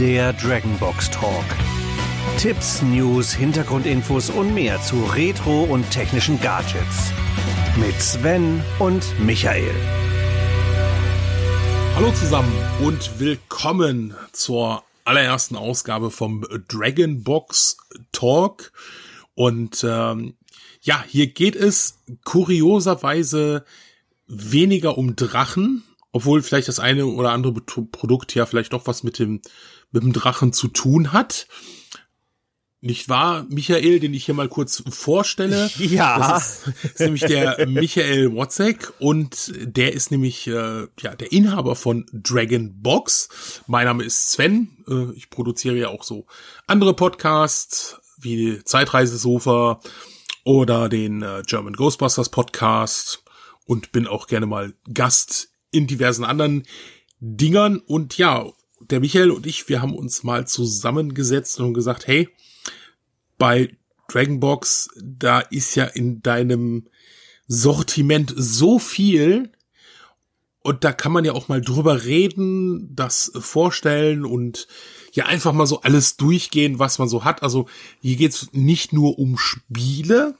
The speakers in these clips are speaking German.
Der Dragonbox Talk. Tipps, News, Hintergrundinfos und mehr zu Retro und technischen Gadgets. Mit Sven und Michael. Hallo zusammen und willkommen zur allerersten Ausgabe vom Dragonbox Talk. Und ähm, ja, hier geht es kurioserweise weniger um Drachen, obwohl vielleicht das eine oder andere Produkt ja vielleicht doch was mit dem, mit dem Drachen zu tun hat. Nicht wahr, Michael, den ich hier mal kurz vorstelle? Ja. Das ist, ist nämlich der Michael Watzek und der ist nämlich äh, ja der Inhaber von Dragon Box. Mein Name ist Sven. Äh, ich produziere ja auch so andere Podcasts wie Zeitreisesofa oder den äh, German Ghostbusters Podcast und bin auch gerne mal Gast in diversen anderen Dingern. Und ja, der Michael und ich, wir haben uns mal zusammengesetzt und gesagt, hey, bei Dragonbox, da ist ja in deinem Sortiment so viel. Und da kann man ja auch mal drüber reden, das vorstellen und ja einfach mal so alles durchgehen, was man so hat. Also hier geht's nicht nur um Spiele,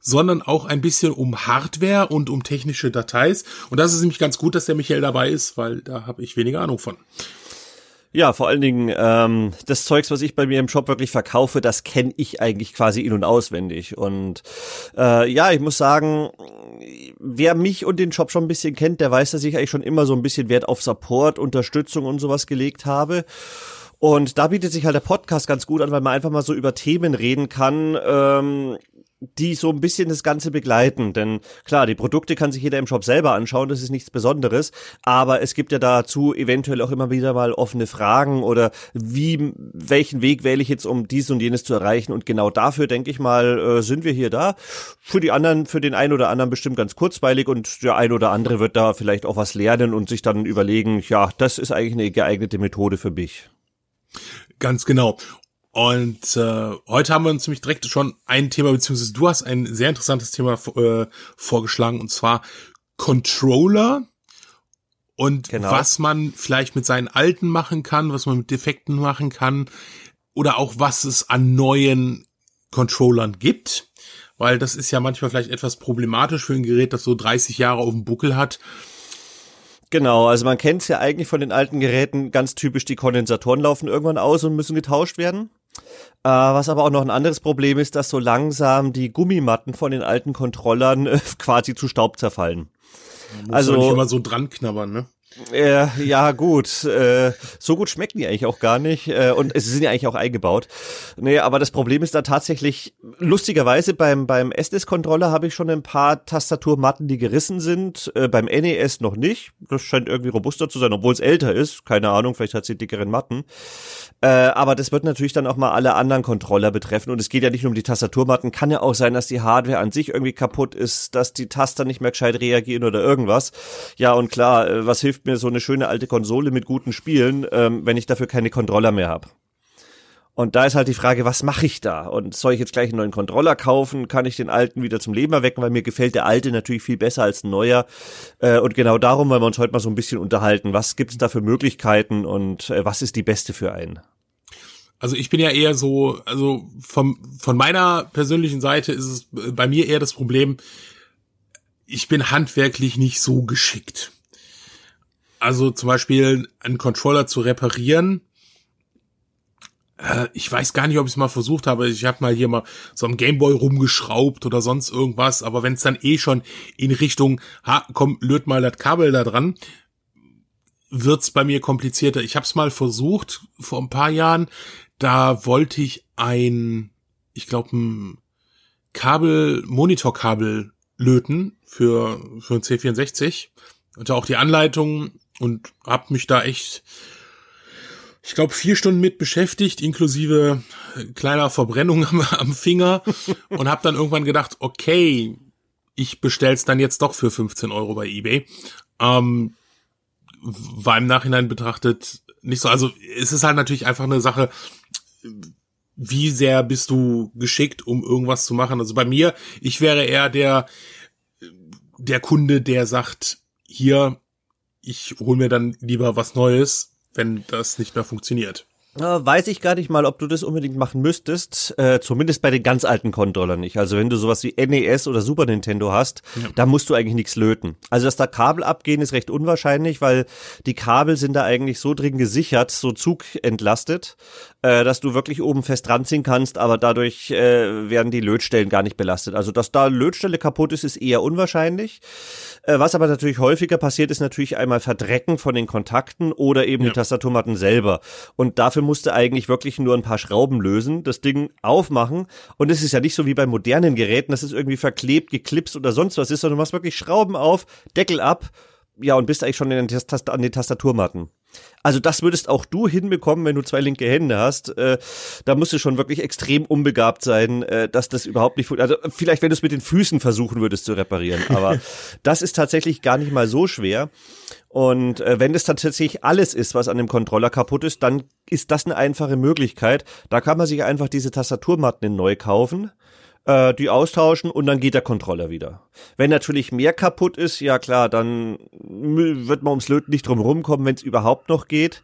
sondern auch ein bisschen um Hardware und um technische Details. Und das ist nämlich ganz gut, dass der Michael dabei ist, weil da habe ich weniger Ahnung von. Ja, vor allen Dingen ähm, das Zeugs, was ich bei mir im Shop wirklich verkaufe, das kenne ich eigentlich quasi in- und auswendig. Und äh, ja, ich muss sagen, wer mich und den Shop schon ein bisschen kennt, der weiß, dass ich eigentlich schon immer so ein bisschen Wert auf Support, Unterstützung und sowas gelegt habe. Und da bietet sich halt der Podcast ganz gut an, weil man einfach mal so über Themen reden kann, ähm, die so ein bisschen das Ganze begleiten. Denn klar, die Produkte kann sich jeder im Shop selber anschauen, das ist nichts Besonderes. Aber es gibt ja dazu eventuell auch immer wieder mal offene Fragen oder wie, welchen Weg wähle ich jetzt, um dies und jenes zu erreichen. Und genau dafür, denke ich mal, äh, sind wir hier da. Für die anderen, für den einen oder anderen bestimmt ganz kurzweilig und der ein oder andere wird da vielleicht auch was lernen und sich dann überlegen, ja, das ist eigentlich eine geeignete Methode für mich. Ganz genau. Und äh, heute haben wir uns nämlich direkt schon ein Thema, beziehungsweise du hast ein sehr interessantes Thema äh, vorgeschlagen, und zwar Controller und genau. was man vielleicht mit seinen alten machen kann, was man mit Defekten machen kann, oder auch was es an neuen Controllern gibt. Weil das ist ja manchmal vielleicht etwas problematisch für ein Gerät, das so 30 Jahre auf dem Buckel hat. Genau, also man kennt es ja eigentlich von den alten Geräten ganz typisch, die Kondensatoren laufen irgendwann aus und müssen getauscht werden. Äh, was aber auch noch ein anderes Problem ist, dass so langsam die Gummimatten von den alten Controllern äh, quasi zu Staub zerfallen. also nicht immer so dran knabbern, ne? Äh, ja, gut. Äh, so gut schmecken die eigentlich auch gar nicht. Äh, und es sind ja eigentlich auch eingebaut. Nee, aber das Problem ist da tatsächlich, lustigerweise beim, beim SNES-Controller habe ich schon ein paar Tastaturmatten, die gerissen sind. Äh, beim NES noch nicht. Das scheint irgendwie robuster zu sein, obwohl es älter ist. Keine Ahnung, vielleicht hat sie dickeren Matten. Äh, aber das wird natürlich dann auch mal alle anderen Controller betreffen. Und es geht ja nicht nur um die Tastaturmatten. Kann ja auch sein, dass die Hardware an sich irgendwie kaputt ist, dass die Taster nicht mehr gescheit reagieren oder irgendwas. Ja, und klar, äh, was hilft mir so eine schöne alte Konsole mit guten Spielen, ähm, wenn ich dafür keine Controller mehr habe. Und da ist halt die Frage, was mache ich da? Und soll ich jetzt gleich einen neuen Controller kaufen? Kann ich den alten wieder zum Leben erwecken? Weil mir gefällt der alte natürlich viel besser als ein neuer. Äh, und genau darum wollen wir uns heute mal so ein bisschen unterhalten. Was gibt es da für Möglichkeiten und äh, was ist die beste für einen? Also ich bin ja eher so, also vom, von meiner persönlichen Seite ist es bei mir eher das Problem, ich bin handwerklich nicht so geschickt. Also zum Beispiel einen Controller zu reparieren. Äh, ich weiß gar nicht, ob ich es mal versucht habe. Ich habe mal hier mal so am Gameboy rumgeschraubt oder sonst irgendwas. Aber wenn es dann eh schon in Richtung, ha, komm, löt mal das Kabel da dran, wird's bei mir komplizierter. Ich habe es mal versucht vor ein paar Jahren. Da wollte ich ein, ich glaube, ein Kabel, Monitorkabel löten für, für ein C64. Hatte auch die Anleitung und hab mich da echt, ich glaube, vier Stunden mit beschäftigt, inklusive kleiner Verbrennung am, am Finger und hab dann irgendwann gedacht, okay, ich bestell's dann jetzt doch für 15 Euro bei eBay. Ähm, war im Nachhinein betrachtet nicht so. Also es ist halt natürlich einfach eine Sache, wie sehr bist du geschickt, um irgendwas zu machen. Also bei mir, ich wäre eher der, der Kunde, der sagt, hier, ich hole mir dann lieber was Neues, wenn das nicht mehr funktioniert. Weiß ich gar nicht mal, ob du das unbedingt machen müsstest. Äh, zumindest bei den ganz alten Controllern nicht. Also wenn du sowas wie NES oder Super Nintendo hast, ja. da musst du eigentlich nichts löten. Also dass da Kabel abgehen, ist recht unwahrscheinlich, weil die Kabel sind da eigentlich so drin gesichert, so zugentlastet, äh, dass du wirklich oben fest ranziehen kannst, aber dadurch äh, werden die Lötstellen gar nicht belastet. Also dass da Lötstelle kaputt ist, ist eher unwahrscheinlich. Äh, was aber natürlich häufiger passiert, ist natürlich einmal Verdrecken von den Kontakten oder eben ja. die Tastaturmatten selber. Und dafür musste eigentlich wirklich nur ein paar Schrauben lösen, das Ding aufmachen. Und es ist ja nicht so wie bei modernen Geräten, dass es irgendwie verklebt, geklipst oder sonst was ist, sondern du machst wirklich Schrauben auf, Deckel ab, ja, und bist eigentlich schon an den Tastaturmatten. Also das würdest auch du hinbekommen, wenn du zwei linke Hände hast. Äh, da musst du schon wirklich extrem unbegabt sein, äh, dass das überhaupt nicht Also vielleicht, wenn du es mit den Füßen versuchen würdest zu reparieren. Aber das ist tatsächlich gar nicht mal so schwer. Und äh, wenn das tatsächlich alles ist, was an dem Controller kaputt ist, dann ist das eine einfache Möglichkeit. Da kann man sich einfach diese Tastaturmatten neu kaufen äh, die austauschen und dann geht der Controller wieder. Wenn natürlich mehr kaputt ist, ja klar, dann wird man ums Löten nicht drum rumkommen, wenn es überhaupt noch geht.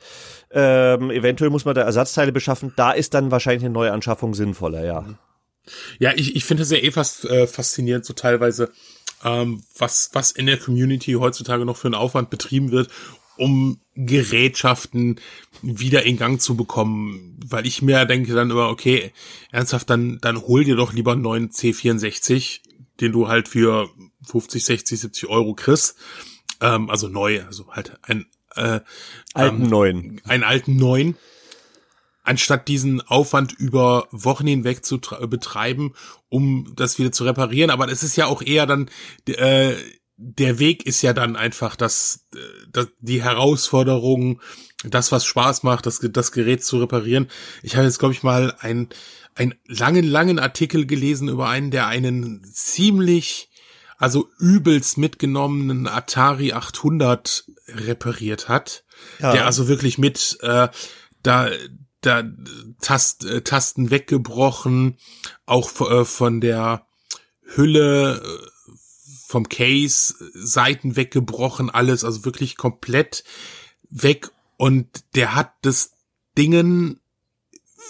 Ähm, eventuell muss man da Ersatzteile beschaffen. Da ist dann wahrscheinlich eine neue Anschaffung sinnvoller, ja. Ja, ich, ich finde es ja eh fast äh, faszinierend, so teilweise, ähm, was, was in der Community heutzutage noch für einen Aufwand betrieben wird, um Gerätschaften wieder in Gang zu bekommen, weil ich mir denke dann immer, okay, ernsthaft, dann, dann hol dir doch lieber einen neuen C64, den du halt für 50, 60, 70 Euro kriegst, ähm, also neu, also halt ein, äh, alten ähm, neuen, einen alten neuen, anstatt diesen Aufwand über Wochen hinweg zu betreiben, um das wieder zu reparieren. Aber es ist ja auch eher dann äh, der Weg ist ja dann einfach das, das die Herausforderung, das was Spaß macht, das, das Gerät zu reparieren. Ich habe jetzt glaube ich mal ein einen langen langen Artikel gelesen über einen, der einen ziemlich also übelst mitgenommenen Atari 800 repariert hat, ja. der also wirklich mit äh, da da Tast, äh, Tasten weggebrochen, auch äh, von der Hülle äh, vom Case, Seiten weggebrochen, alles, also wirklich komplett weg. Und der hat das Dingen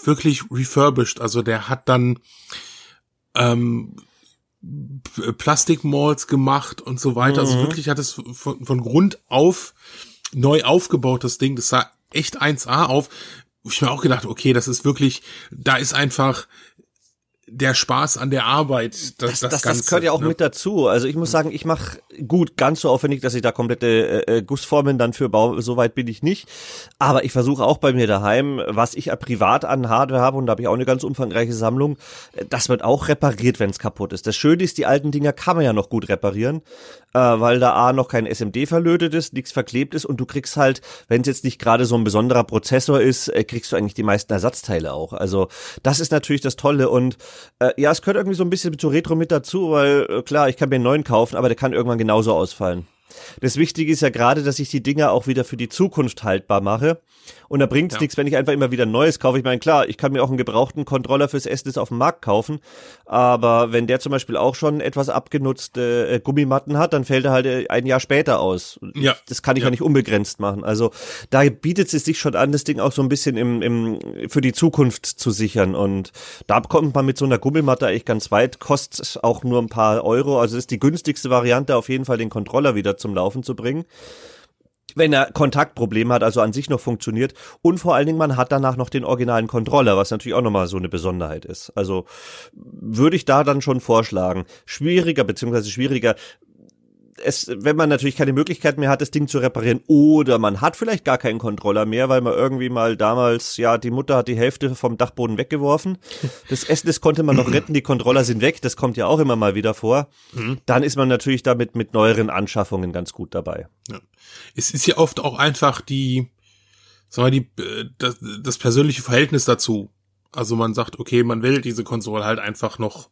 wirklich refurbished. Also der hat dann ähm, Plastikmalls gemacht und so weiter. Also mhm. Also wirklich hat es von, von Grund auf neu aufgebaut, das Ding. Das sah echt 1A auf. Ich mir auch gedacht, okay, das ist wirklich, da ist einfach der Spaß an der Arbeit. Das, das, das, das, Ganze, das gehört ja auch ne? mit dazu. Also ich muss sagen, ich mache gut, ganz so aufwendig, dass ich da komplette äh, äh, Gussformen dann für baue. So weit bin ich nicht. Aber ich versuche auch bei mir daheim, was ich privat an Hardware habe, und da habe ich auch eine ganz umfangreiche Sammlung, äh, das wird auch repariert, wenn es kaputt ist. Das Schöne ist, die alten Dinger kann man ja noch gut reparieren, äh, weil da A noch kein SMD verlötet ist, nichts verklebt ist und du kriegst halt, wenn es jetzt nicht gerade so ein besonderer Prozessor ist, äh, kriegst du eigentlich die meisten Ersatzteile auch. Also das ist natürlich das Tolle und äh, ja, es gehört irgendwie so ein bisschen zu Retro mit dazu, weil äh, klar, ich kann mir einen neuen kaufen, aber der kann irgendwann genauso ausfallen. Das Wichtige ist ja gerade, dass ich die Dinger auch wieder für die Zukunft haltbar mache. Und da bringt's ja. nichts, wenn ich einfach immer wieder Neues kaufe. Ich meine, klar, ich kann mir auch einen gebrauchten Controller fürs SNES auf dem Markt kaufen, aber wenn der zum Beispiel auch schon etwas abgenutzte äh, Gummimatten hat, dann fällt er halt äh, ein Jahr später aus. Ja. Das kann ich ja. ja nicht unbegrenzt machen. Also da bietet es sich schon an, das Ding auch so ein bisschen im, im, für die Zukunft zu sichern. Und da kommt man mit so einer Gummimatte eigentlich ganz weit, kostet auch nur ein paar Euro. Also ist die günstigste Variante, auf jeden Fall den Controller wieder zum Laufen zu bringen wenn er Kontaktprobleme hat, also an sich noch funktioniert. Und vor allen Dingen, man hat danach noch den originalen Controller, was natürlich auch nochmal so eine Besonderheit ist. Also würde ich da dann schon vorschlagen. Schwieriger, beziehungsweise schwieriger es, wenn man natürlich keine Möglichkeit mehr hat, das Ding zu reparieren, oder man hat vielleicht gar keinen Controller mehr, weil man irgendwie mal damals, ja, die Mutter hat die Hälfte vom Dachboden weggeworfen. Das Essen, das konnte man noch retten, die Controller sind weg, das kommt ja auch immer mal wieder vor. Mhm. Dann ist man natürlich damit mit neueren Anschaffungen ganz gut dabei. Ja. Es ist ja oft auch einfach die, sagen wir, die, das, das persönliche Verhältnis dazu. Also man sagt, okay, man will diese Konsole halt einfach noch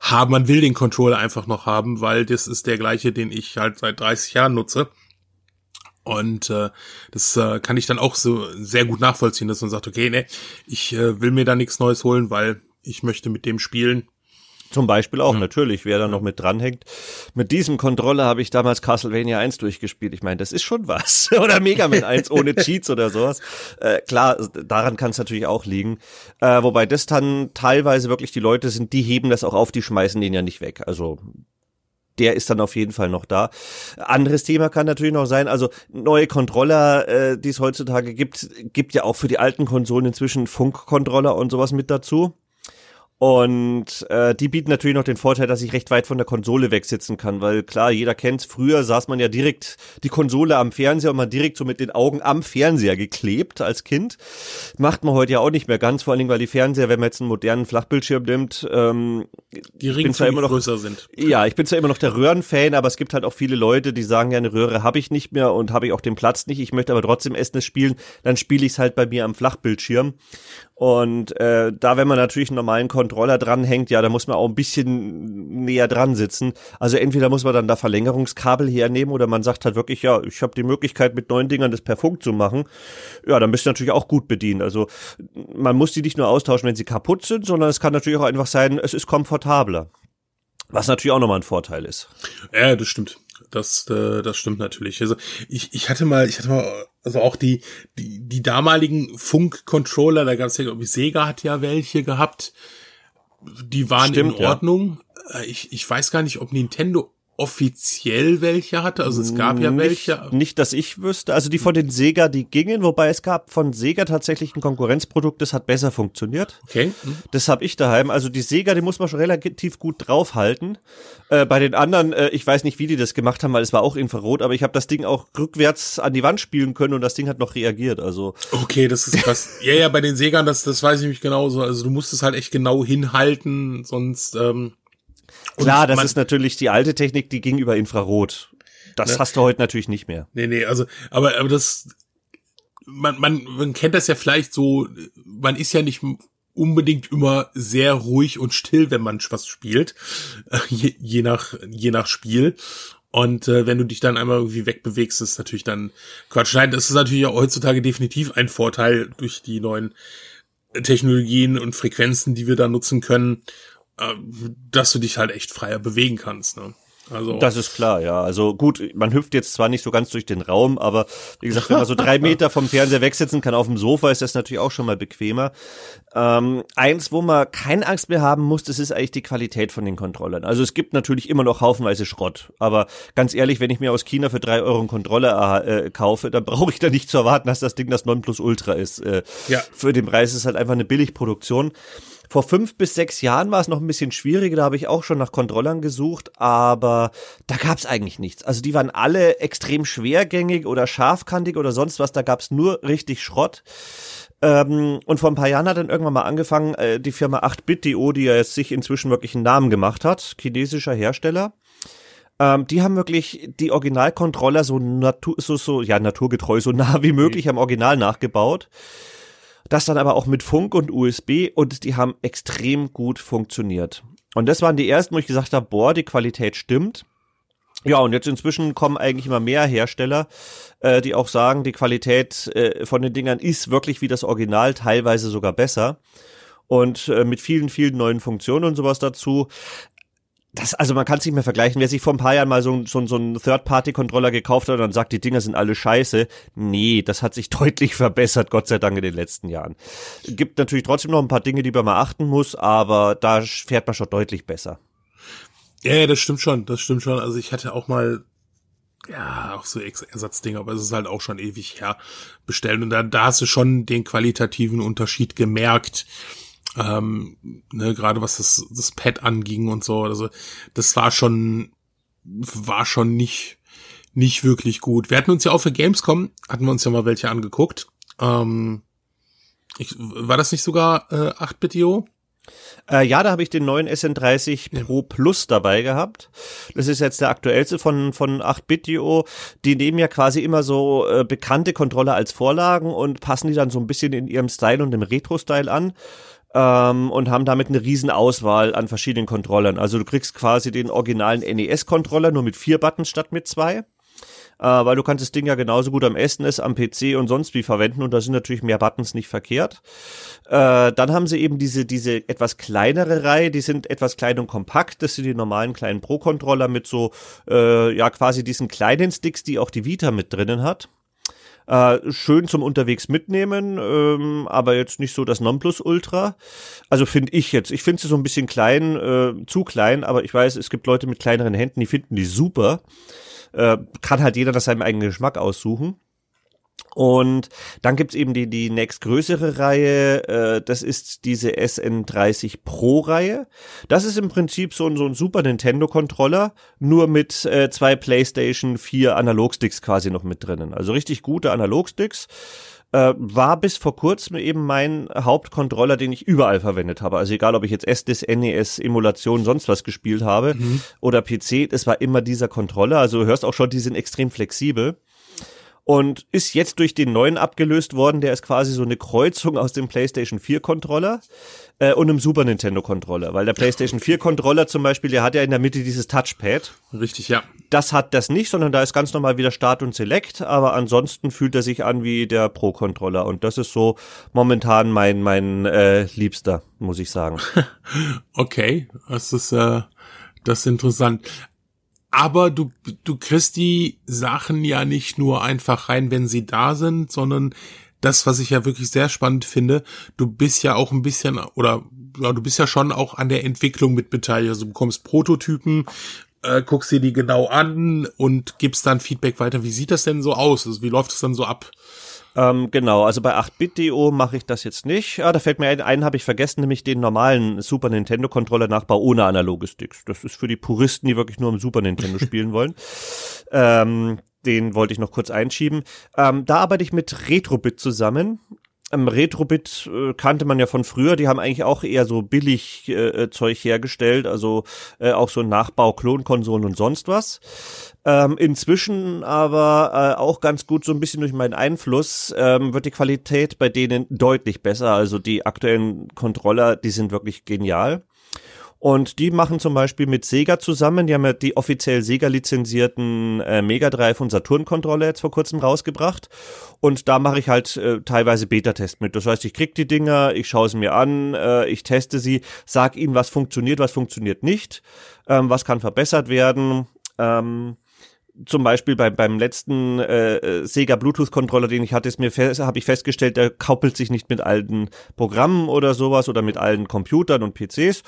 haben. Man will den Controller einfach noch haben, weil das ist der gleiche, den ich halt seit 30 Jahren nutze. Und äh, das äh, kann ich dann auch so sehr gut nachvollziehen, dass man sagt, okay, ne, ich äh, will mir da nichts Neues holen, weil ich möchte mit dem spielen. Zum Beispiel auch, ja. natürlich, wer da noch mit dranhängt. Mit diesem Controller habe ich damals Castlevania 1 durchgespielt. Ich meine, das ist schon was. oder Mega Man 1 ohne Cheats oder sowas. Äh, klar, daran kann es natürlich auch liegen. Äh, wobei das dann teilweise wirklich die Leute sind, die heben das auch auf, die schmeißen den ja nicht weg. Also der ist dann auf jeden Fall noch da. Anderes Thema kann natürlich noch sein, also neue Controller, äh, die es heutzutage gibt, gibt ja auch für die alten Konsolen inzwischen Funkcontroller und sowas mit dazu. Und äh, die bieten natürlich noch den Vorteil, dass ich recht weit von der Konsole wegsitzen kann, weil klar, jeder kennt's, früher saß man ja direkt die Konsole am Fernseher und man direkt so mit den Augen am Fernseher geklebt als Kind. Macht man heute ja auch nicht mehr ganz, vor allen Dingen, weil die Fernseher, wenn man jetzt einen modernen Flachbildschirm nimmt, ähm, die Ringe zwar immer noch größer sind. Ja, ich bin zwar immer noch der Röhrenfan, aber es gibt halt auch viele Leute, die sagen, ja, eine Röhre habe ich nicht mehr und habe ich auch den Platz nicht, ich möchte aber trotzdem SNES spielen, dann spiele ich es halt bei mir am Flachbildschirm. Und äh, da, wenn man natürlich einen normalen Controller dranhängt, ja, da muss man auch ein bisschen näher dran sitzen. Also entweder muss man dann da Verlängerungskabel hernehmen oder man sagt halt wirklich, ja, ich habe die Möglichkeit mit neuen Dingern das per Funk zu machen. Ja, dann bist du natürlich auch gut bedient. Also man muss die nicht nur austauschen, wenn sie kaputt sind, sondern es kann natürlich auch einfach sein, es ist komfortabler. Was natürlich auch nochmal ein Vorteil ist. Ja, das stimmt. Das, äh, das stimmt natürlich. Also ich, ich hatte mal, ich hatte mal, also auch die, die, die damaligen Funk-Controller, da gab es ja, glaube ich, Sega hat ja welche gehabt. Die waren stimmt, in Ordnung. Ja. Äh, ich, ich weiß gar nicht, ob Nintendo offiziell welche hatte. Also es gab ja nicht, welche. Nicht, dass ich wüsste. Also die von den Sega, die gingen, wobei es gab von Sega tatsächlich ein Konkurrenzprodukt, das hat besser funktioniert. Okay. Mhm. Das habe ich daheim. Also die Sega, die muss man schon relativ gut draufhalten. Äh, bei den anderen, äh, ich weiß nicht, wie die das gemacht haben, weil es war auch Infrarot, aber ich habe das Ding auch rückwärts an die Wand spielen können und das Ding hat noch reagiert. Also okay, das ist krass. ja, ja, bei den Segern, das, das weiß ich mich genauso. Also du musst es halt echt genau hinhalten, sonst ähm, Klar, das ist natürlich die alte Technik, die ging über Infrarot. Das ne? hast du heute natürlich nicht mehr. Nee, nee, also, aber, aber das, man, man, man kennt das ja vielleicht so, man ist ja nicht unbedingt immer sehr ruhig und still, wenn man was spielt, je, je nach, je nach Spiel. Und äh, wenn du dich dann einmal irgendwie wegbewegst, ist natürlich dann Quatsch. Nein, das ist natürlich auch heutzutage definitiv ein Vorteil durch die neuen Technologien und Frequenzen, die wir da nutzen können. Äh, dass du dich halt echt freier bewegen kannst. Ne? Also das ist klar, ja. Also gut, man hüpft jetzt zwar nicht so ganz durch den Raum, aber wie gesagt, wenn man so drei Meter vom Fernseher wegsitzen kann auf dem Sofa, ist das natürlich auch schon mal bequemer. Ähm, eins, wo man keine Angst mehr haben muss, das ist eigentlich die Qualität von den Controllern. Also es gibt natürlich immer noch haufenweise Schrott, aber ganz ehrlich, wenn ich mir aus China für drei Euro einen Controller äh, kaufe, dann brauche ich da nicht zu erwarten, dass das Ding das Nonplusultra ist. Äh, ja. Für den Preis ist es halt einfach eine Billigproduktion. Vor fünf bis sechs Jahren war es noch ein bisschen schwieriger, da habe ich auch schon nach Controllern gesucht, aber da gab es eigentlich nichts. Also die waren alle extrem schwergängig oder scharfkantig oder sonst was, da gab es nur richtig Schrott. Ähm, und vor ein paar Jahren hat dann irgendwann mal angefangen, äh, die Firma 8-Bit.io, die ja jetzt sich inzwischen wirklich einen Namen gemacht hat, chinesischer Hersteller. Ähm, die haben wirklich die Originalcontroller so, natur, so, so, ja, naturgetreu, so nah wie möglich am Original nachgebaut. Das dann aber auch mit Funk und USB und die haben extrem gut funktioniert. Und das waren die ersten, wo ich gesagt habe, boah, die Qualität stimmt. Ja, und jetzt inzwischen kommen eigentlich immer mehr Hersteller, äh, die auch sagen, die Qualität äh, von den Dingern ist wirklich wie das Original, teilweise sogar besser. Und äh, mit vielen, vielen neuen Funktionen und sowas dazu das, also man kann es nicht mehr vergleichen. Wer sich vor ein paar Jahren mal so, so, so einen Third-Party-Controller gekauft hat und sagt, die Dinger sind alle scheiße. Nee, das hat sich deutlich verbessert, Gott sei Dank in den letzten Jahren. Gibt natürlich trotzdem noch ein paar Dinge, die man mal achten muss, aber da fährt man schon deutlich besser. Ja, das stimmt schon, das stimmt schon. Also ich hatte auch mal ja, auch so Ersatzdinger, aber es ist halt auch schon ewig her bestellen und da, da hast du schon den qualitativen Unterschied gemerkt ähm, ne, gerade was das, das Pad anging und so. Also das war schon, war schon nicht, nicht wirklich gut. Wir hatten uns ja auch für Gamescom, hatten wir uns ja mal welche angeguckt. Ähm, ich, war das nicht sogar äh, 8-Bit-IO? Äh, ja, da habe ich den neuen SN30 Pro Plus dabei gehabt. Das ist jetzt der aktuellste von, von 8-Bit.io. Die nehmen ja quasi immer so äh, bekannte Controller als Vorlagen und passen die dann so ein bisschen in ihrem Style und im Retro-Style an ähm, und haben damit eine riesen Auswahl an verschiedenen Controllern. Also du kriegst quasi den originalen NES-Controller nur mit vier Buttons statt mit zwei. äh, weil du kannst das Ding ja genauso gut am SNES, am PC und sonst wie verwenden und da sind natürlich mehr Buttons nicht verkehrt. Äh, dann haben sie eben diese, diese etwas kleinere Reihe, die sind etwas klein und kompakt, das sind die normalen kleinen Pro-Controller mit so, äh, ja quasi diesen kleinen Sticks, die auch die Vita mit drinnen hat. Äh, schön zum unterwegs mitnehmen, ähm, aber jetzt nicht so das Nonplusultra. Also finde ich jetzt. Ich finde sie so ein bisschen klein, äh, zu klein, aber ich weiß, es gibt Leute mit kleineren Händen, die finden die super. Äh, kann halt jeder nach seinem eigenen Geschmack aussuchen. Und dann gibt's eben die, die nächstgrößere Reihe, äh, das ist diese SN30 Pro Reihe. Das ist im Prinzip so ein, so ein Super Nintendo Controller, nur mit äh, zwei PlayStation 4 Analogsticks quasi noch mit drinnen. Also richtig gute Analogsticks. Äh, war bis vor kurzem eben mein Hauptcontroller, den ich überall verwendet habe. Also egal, ob ich jetzt SDS, NES, Emulation, sonst was gespielt habe mhm. oder PC, es war immer dieser Controller. Also du hörst auch schon, die sind extrem flexibel und ist jetzt durch den neuen abgelöst worden. Der ist quasi so eine Kreuzung aus dem PlayStation 4 Controller äh, und einem Super Nintendo Controller, weil der PlayStation 4 Controller zum Beispiel, der hat ja in der Mitte dieses Touchpad. Richtig, ja. Das hat das nicht, sondern da ist ganz normal wieder Start und Select, aber ansonsten fühlt er sich an wie der Pro Controller und das ist so momentan mein mein äh, Liebster, muss ich sagen. okay, das ist äh, das ist interessant aber du, du kriegst die Sachen ja nicht nur einfach rein, wenn sie da sind, sondern das, was ich ja wirklich sehr spannend finde, du bist ja auch ein bisschen, oder ja, du bist ja schon auch an der Entwicklung mit beteiligt. Also du bekommst Prototypen, äh, guckst dir die genau an und gibst dann Feedback weiter. Wie sieht das denn so aus? Also wie läuft es dann so ab? Ähm, genau, also bei 8-Bit.do mache ich das jetzt nicht. Ja, da fällt mir ein, einen habe ich vergessen, nämlich den normalen Super Nintendo Controller Nachbau ohne analoge Sticks. Das ist für die Puristen, die wirklich nur im Super Nintendo spielen wollen. Ähm, den wollte ich noch kurz einschieben. Ähm, da arbeite ich mit Retrobit zusammen ähm, Retrobit äh, kannte man ja von früher, die haben eigentlich auch eher so billig äh Zeug hergestellt, also äh, auch so Nachbau, Klonkonsolen und sonst was. Ähm, inzwischen aber äh, auch ganz gut so ein bisschen durch meinen Einfluss ähm, wird die Qualität bei denen deutlich besser. Also die aktuellen Controller, die sind wirklich genial. Und die machen zum Beispiel mit Sega zusammen, die haben ja die offiziell Sega lizenzierten äh, Mega Drive und Saturn Controller jetzt vor kurzem rausgebracht. Und da mache ich halt äh, teilweise Beta-Test mit. Das heißt, ich krieg die Dinger, ich schaue sie mir an, äh, ich teste sie, sag ihnen, was funktioniert, was funktioniert nicht, ähm, was kann verbessert werden. Ähm, zum Beispiel beim, beim letzten äh, äh, Sega Bluetooth-Controller, den ich hatte, ist mir habe ich festgestellt, der koppelt sich nicht mit allen Programmen oder sowas oder mit allen Computern und PCs.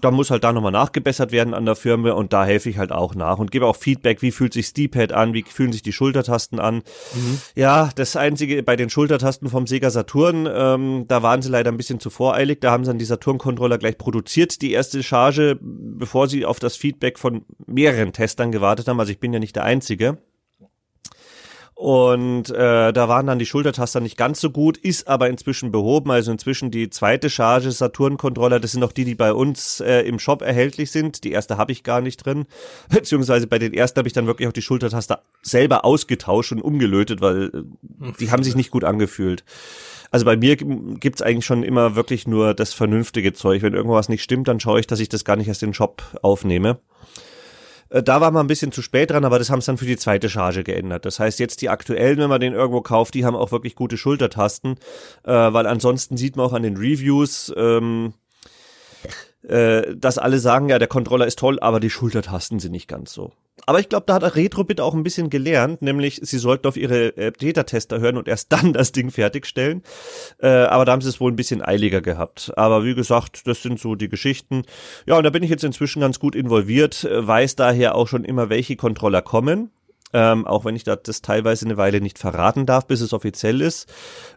Da muss halt da nochmal nachgebessert werden an der Firma und da helfe ich halt auch nach und gebe auch Feedback, wie fühlt sich D-Pad an, wie fühlen sich die Schultertasten an. Mhm. Ja, das Einzige bei den Schultertasten vom Sega Saturn, ähm, da waren sie leider ein bisschen zu voreilig. Da haben sie dann die Saturn-Controller gleich produziert, die erste Charge, bevor sie auf das Feedback von mehreren Testern gewartet haben. Also ich bin ja nicht der einzige. Und äh, da waren dann die Schultertaster nicht ganz so gut, ist aber inzwischen behoben. Also inzwischen die zweite Charge Saturn-Controller, das sind auch die, die bei uns äh, im Shop erhältlich sind. Die erste habe ich gar nicht drin. Beziehungsweise bei den ersten habe ich dann wirklich auch die Schultertaster selber ausgetauscht und umgelötet, weil äh, die haben sich nicht gut angefühlt. Also bei mir gibt's eigentlich schon immer wirklich nur das vernünftige Zeug. Wenn irgendwas nicht stimmt, dann schaue ich, dass ich das gar nicht erst in den Shop aufnehme. Äh, da war man ein bisschen zu spät dran, aber das haben sie dann für die zweite Charge geändert. Das heißt, jetzt die aktuellen, wenn man den irgendwo kauft, die haben auch wirklich gute Schultertasten, äh, weil ansonsten sieht man auch an den Reviews, ähm, äh, dass alle sagen, ja, der Controller ist toll, aber die Schultertasten sind nicht ganz so. Aber ich glaube, da hat Retrobit auch ein bisschen gelernt, nämlich sie sollten auf ihre äh, Beta-Tester hören und erst dann das Ding fertigstellen. Äh, aber da haben sie es wohl ein bisschen eiliger gehabt. Aber wie gesagt, das sind so die Geschichten. Ja, und da bin ich jetzt inzwischen ganz gut involviert, äh, weiß daher auch schon immer, welche Controller kommen ähm, auch wenn ich das teilweise eine Weile nicht verraten darf, bis es offiziell ist.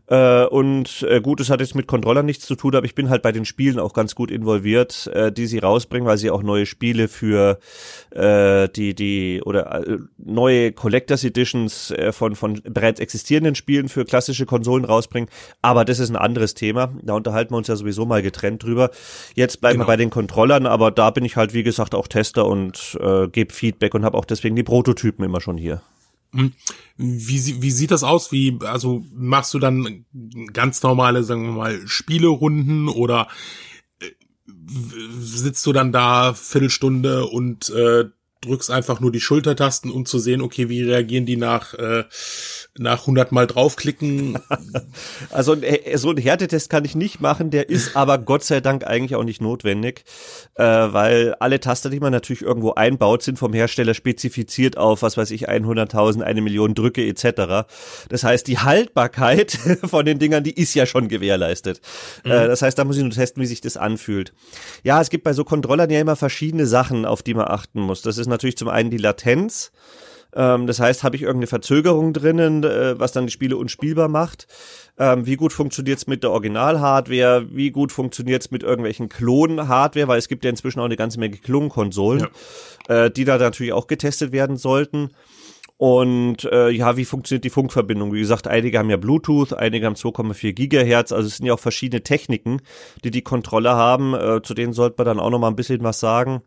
Äh, und äh, gut, es hat jetzt mit Controller nichts zu tun, aber ich bin halt bei den Spielen auch ganz gut involviert, äh, die sie rausbringen, weil sie auch neue Spiele für äh, die die oder äh, neue Collectors Editions äh, von von bereits existierenden Spielen für klassische Konsolen rausbringen. Aber das ist ein anderes Thema. Da unterhalten wir uns ja sowieso mal getrennt drüber. Jetzt bleiben genau. wir bei den Controllern, aber da bin ich halt wie gesagt auch Tester und äh, gebe Feedback und habe auch deswegen die Prototypen immer schon hier hier. Hm. Wie, wie sieht das aus? Wie, also machst du dann ganz normale, sagen wir mal, Spielerunden oder äh, sitzt du dann da Viertelstunde und äh, drückst einfach nur die Schultertasten, um zu sehen, okay, wie reagieren die nach, äh, nach 100 Mal draufklicken. also äh, so ein Härtetest kann ich nicht machen, der ist aber Gott sei Dank eigentlich auch nicht notwendig, äh, weil alle Taster, die man natürlich irgendwo einbaut, sind vom Hersteller spezifiziert auf, was weiß ich, 100.000, eine Million Drücke etc. Das heißt, die Haltbarkeit von den Dingern, die ist ja schon gewährleistet. Mhm. Äh, das heißt, da muss ich nur testen, wie sich das anfühlt. Ja, es gibt bei so Controllern ja immer verschiedene Sachen, auf die man achten muss. Das ist natürlich zum einen die Latenz. Ähm, das heißt, habe ich irgendeine Verzögerung drinnen, äh, was dann die Spiele unspielbar macht? Ähm, wie gut funktioniert es mit der Original-Hardware? Wie gut funktioniert es mit irgendwelchen Klonen-Hardware? Weil es gibt ja inzwischen auch eine ganze Menge Klonkonsolen, ja. äh, die da natürlich auch getestet werden sollten. Und äh, ja, wie funktioniert die Funkverbindung? Wie gesagt, einige haben ja Bluetooth, einige haben 2,4 Gigahertz. Also es sind ja auch verschiedene Techniken, die die Controller haben. Äh, zu denen sollte man dann auch noch mal ein bisschen was sagen.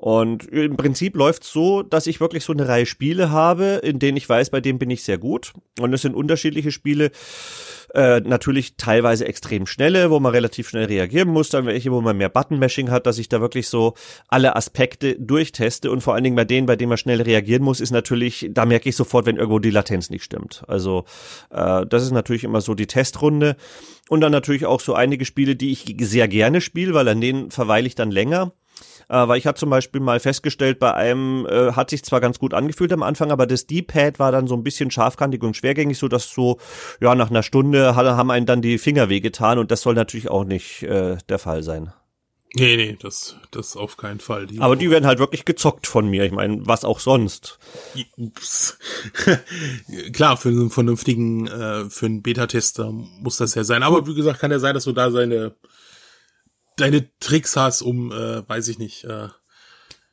Und im Prinzip läuft's so, dass ich wirklich so eine Reihe Spiele habe, in denen ich weiß, bei dem bin ich sehr gut. Und es sind unterschiedliche Spiele, äh, natürlich teilweise extrem schnelle, wo man relativ schnell reagieren muss, dann welche, wo man mehr Button-Mashing hat, dass ich da wirklich so alle Aspekte durchteste und vor allen Dingen bei denen, bei denen man schnell reagieren muss, ist natürlich, da merke ich sofort, wenn irgendwo die Latenz nicht stimmt. Also äh, das ist natürlich immer so die Testrunde. Und dann natürlich auch so einige Spiele, die ich sehr gerne spiele, weil an denen verweile ich dann länger äh, weil ich hatte zum Beispiel mal festgestellt, bei einem äh, hat sich zwar ganz gut angefühlt am Anfang, aber das D-Pad war dann so ein bisschen scharfkantig und schwergängig, so dass so ja nach einer Stunde haben einen dann die Finger wehgetan und das soll natürlich auch nicht äh, der Fall sein. Nee, nee, das, das auf keinen Fall. Die aber die werden halt wirklich gezockt von mir. Ich meine, was auch sonst. Ups. Klar, für einen vernünftigen, äh, für einen Beta-Tester muss das ja sein. Aber wie gesagt, kann ja sein, dass du da seine deine Tricks hast, um, äh, weiß ich nicht, äh,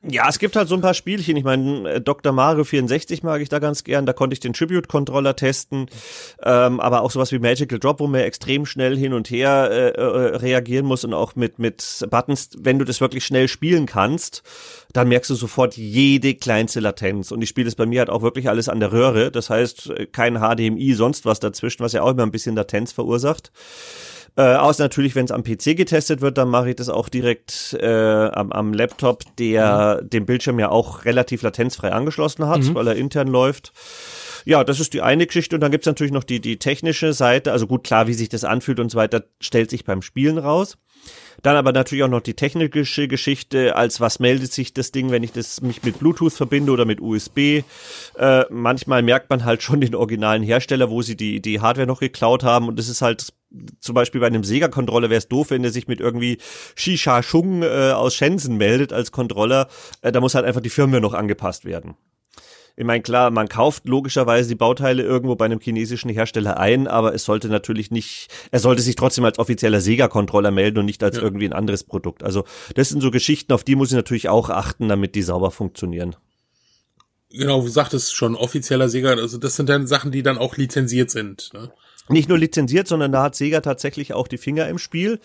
ja, es gibt halt so ein paar Spielchen. Ich meine, äh, Dr. Mario 64 mag ich da ganz gern. Da konnte ich den Tribute-Controller testen. Ähm, aber auch sowas wie Magical Drop, wo man extrem schnell hin und her äh, äh, reagieren muss und auch mit, mit Buttons, wenn du das wirklich schnell spielen kannst, dann merkst du sofort jede kleinste Latenz. Und ich spiele das bei mir halt auch wirklich alles an der Röhre. Das heißt, äh, kein HDMI, sonst was dazwischen, was ja auch immer ein bisschen Latenz verursacht. Äh, außer natürlich, wenn es am PC getestet wird, dann mache ich das auch direkt äh, am, am Laptop, der mhm. den Bildschirm ja auch relativ latenzfrei angeschlossen hat, mhm. weil er intern läuft. Ja, das ist die eine Geschichte und dann gibt's natürlich noch die, die technische Seite. Also gut, klar, wie sich das anfühlt und so weiter, stellt sich beim Spielen raus. Dann aber natürlich auch noch die technische Geschichte, als was meldet sich das Ding, wenn ich das mich mit Bluetooth verbinde oder mit USB. Äh, manchmal merkt man halt schon den originalen Hersteller, wo sie die, die Hardware noch geklaut haben und das ist halt zum Beispiel bei einem Sega-Controller wäre es doof, wenn der sich mit irgendwie Shisha Shung äh, aus Shenzhen meldet als Controller. Äh, da muss halt einfach die Firmware noch angepasst werden. Ich meine, klar, man kauft logischerweise die Bauteile irgendwo bei einem chinesischen Hersteller ein, aber es sollte natürlich nicht, er sollte sich trotzdem als offizieller Sega-Controller melden und nicht als ja. irgendwie ein anderes Produkt. Also das sind so Geschichten, auf die muss ich natürlich auch achten, damit die sauber funktionieren. Genau, du sagtest schon, offizieller Sega, also das sind dann Sachen, die dann auch lizenziert sind. Ne? Nicht nur lizenziert, sondern da hat Sega tatsächlich auch die Finger im Spiel.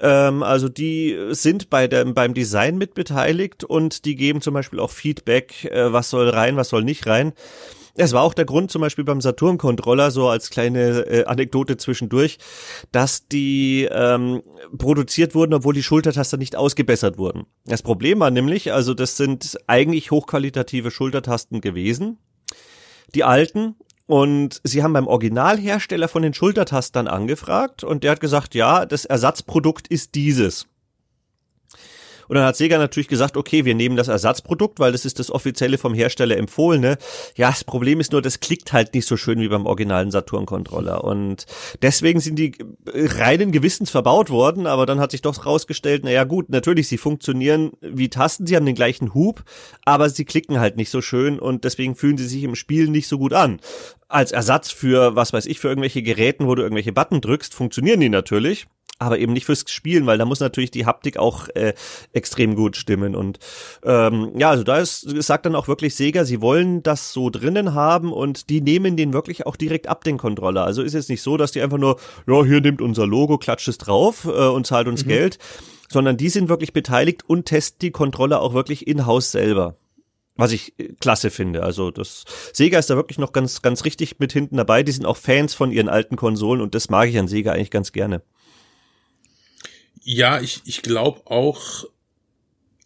Ähm, also die sind bei dem, beim Design mit beteiligt und die geben zum Beispiel auch Feedback, äh, was soll rein, was soll nicht rein. Es war auch der Grund zum Beispiel beim Saturn-Controller, so als kleine äh, Anekdote zwischendurch, dass die ähm, produziert wurden, obwohl die Schultertaster nicht ausgebessert wurden. Das Problem war nämlich, also das sind eigentlich hochqualitative Schultertasten gewesen, die alten, und sie haben beim Originalhersteller von den Schultertastern angefragt und der hat gesagt, ja, das Ersatzprodukt ist dieses. Und dann hat Sega natürlich gesagt, okay, wir nehmen das Ersatzprodukt, weil das ist das offizielle vom Hersteller empfohlene. Ja, das Problem ist nur, das klickt halt nicht so schön wie beim originalen Saturn-Controller. Und deswegen sind die reinen Gewissens verbaut worden, aber dann hat sich doch rausgestellt, naja gut, natürlich, sie funktionieren wie Tasten, sie haben den gleichen Hub, aber sie klicken halt nicht so schön und deswegen fühlen sie sich im Spiel nicht so gut an. Als Ersatz für, was weiß ich, für irgendwelche Geräten, wo du irgendwelche Button drückst, funktionieren die natürlich aber eben nicht fürs Spielen, weil da muss natürlich die Haptik auch äh, extrem gut stimmen. Und ähm, ja, also da ist, sagt dann auch wirklich Sega, sie wollen das so drinnen haben und die nehmen den wirklich auch direkt ab, den Controller. Also ist es nicht so, dass die einfach nur, ja, hier nimmt unser Logo, klatscht es drauf äh, und zahlt uns mhm. Geld, sondern die sind wirklich beteiligt und testen die Controller auch wirklich in-house selber. Was ich äh, klasse finde. Also das Sega ist da wirklich noch ganz, ganz richtig mit hinten dabei. Die sind auch Fans von ihren alten Konsolen und das mag ich an Sega eigentlich ganz gerne. Ja, ich, ich glaube auch,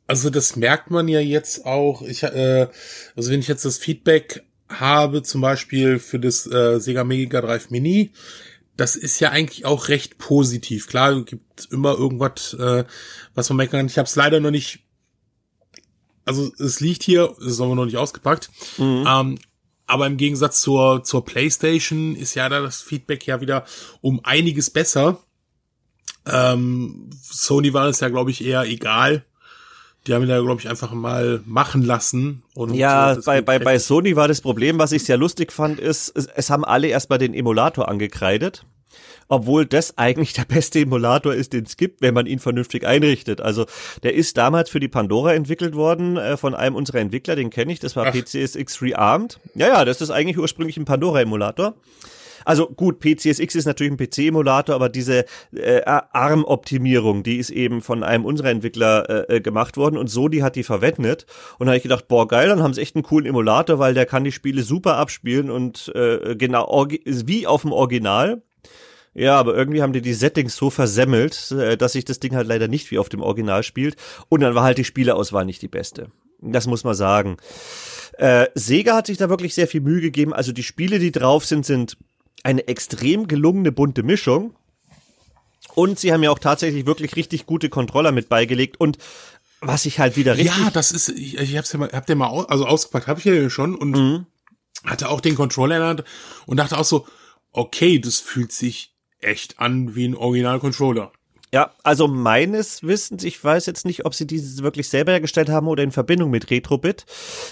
Also das merkt man ja jetzt auch. Ich, äh, also wenn ich jetzt das Feedback habe, zum Beispiel für das äh, Sega Mega Drive Mini, das ist ja eigentlich auch recht positiv. Klar, gibt immer irgendwas, äh, was man meckern kann. Ich habe es leider noch nicht. Also es liegt hier, es ist aber noch nicht ausgepackt. Mhm. Ähm, aber im Gegensatz zur zur PlayStation ist ja da das Feedback ja wieder um einiges besser. Ähm, Sony war es ja, glaube ich, eher egal. Die haben ihn ja, glaube ich, einfach mal machen lassen. Und ja, bei, bei, bei Sony war das Problem, was ich sehr lustig fand, ist, es, es haben alle erstmal den Emulator angekreidet obwohl das eigentlich der beste Emulator ist, den es gibt, wenn man ihn vernünftig einrichtet. Also der ist damals für die Pandora entwickelt worden äh, von einem unserer Entwickler, den kenne ich, das war Ach. PCSX Rearmed. Ja, ja, das ist eigentlich ursprünglich ein Pandora-Emulator. Also gut, PCSX ist natürlich ein PC-Emulator, aber diese äh, ARM-Optimierung, die ist eben von einem unserer Entwickler äh, äh gemacht worden und Sony hat die verwendet. Und da habe ich gedacht, boah, geil, dann haben sie echt einen coolen Emulator, weil der kann die Spiele super abspielen und äh, genau wie auf dem Original. Ja, aber irgendwie haben die die Settings so versemmelt, äh, dass sich das Ding halt leider nicht wie auf dem Original spielt. Und dann war halt die Spieleauswahl nicht die beste. Das muss man sagen. Äh, Sega hat sich da wirklich sehr viel Mühe gegeben. Also die Spiele, die drauf sind, sind eine extrem gelungene bunte Mischung. Und sie haben ja auch tatsächlich wirklich richtig gute Controller mit beigelegt und was ich halt wieder richtig. Ja, das ist, ich, ich hab's ja mal, hab den mal, also ausgepackt, habe ich ja schon und mhm. hatte auch den Controller in der Hand und dachte auch so, okay, das fühlt sich echt an wie ein Original-Controller. Ja, also meines Wissens, ich weiß jetzt nicht, ob sie diese wirklich selber hergestellt haben oder in Verbindung mit Retrobit.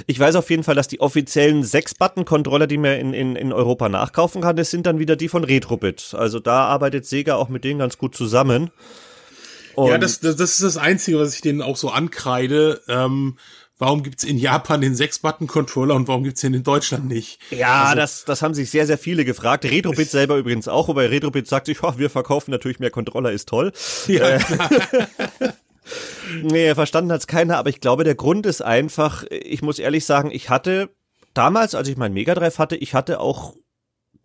Ich weiß auf jeden Fall, dass die offiziellen Sechs-Button-Controller, die man in, in, in Europa nachkaufen kann, das sind dann wieder die von Retrobit. Also da arbeitet Sega auch mit denen ganz gut zusammen. Und ja, das, das, das ist das Einzige, was ich denen auch so ankreide. Ähm, warum gibt's in Japan den Sechs-Button-Controller und warum gibt's den in Deutschland nicht? Ja, also, das, das haben sich sehr, sehr viele gefragt. Retrobit selber übrigens auch, wobei Retrobit sagt sich, oh, wir verkaufen natürlich mehr Controller, ist toll. Ja, äh, nee, verstanden hat's keiner, aber ich glaube, der Grund ist einfach, ich muss ehrlich sagen, ich hatte damals, als ich mein Mega Drive hatte, ich hatte auch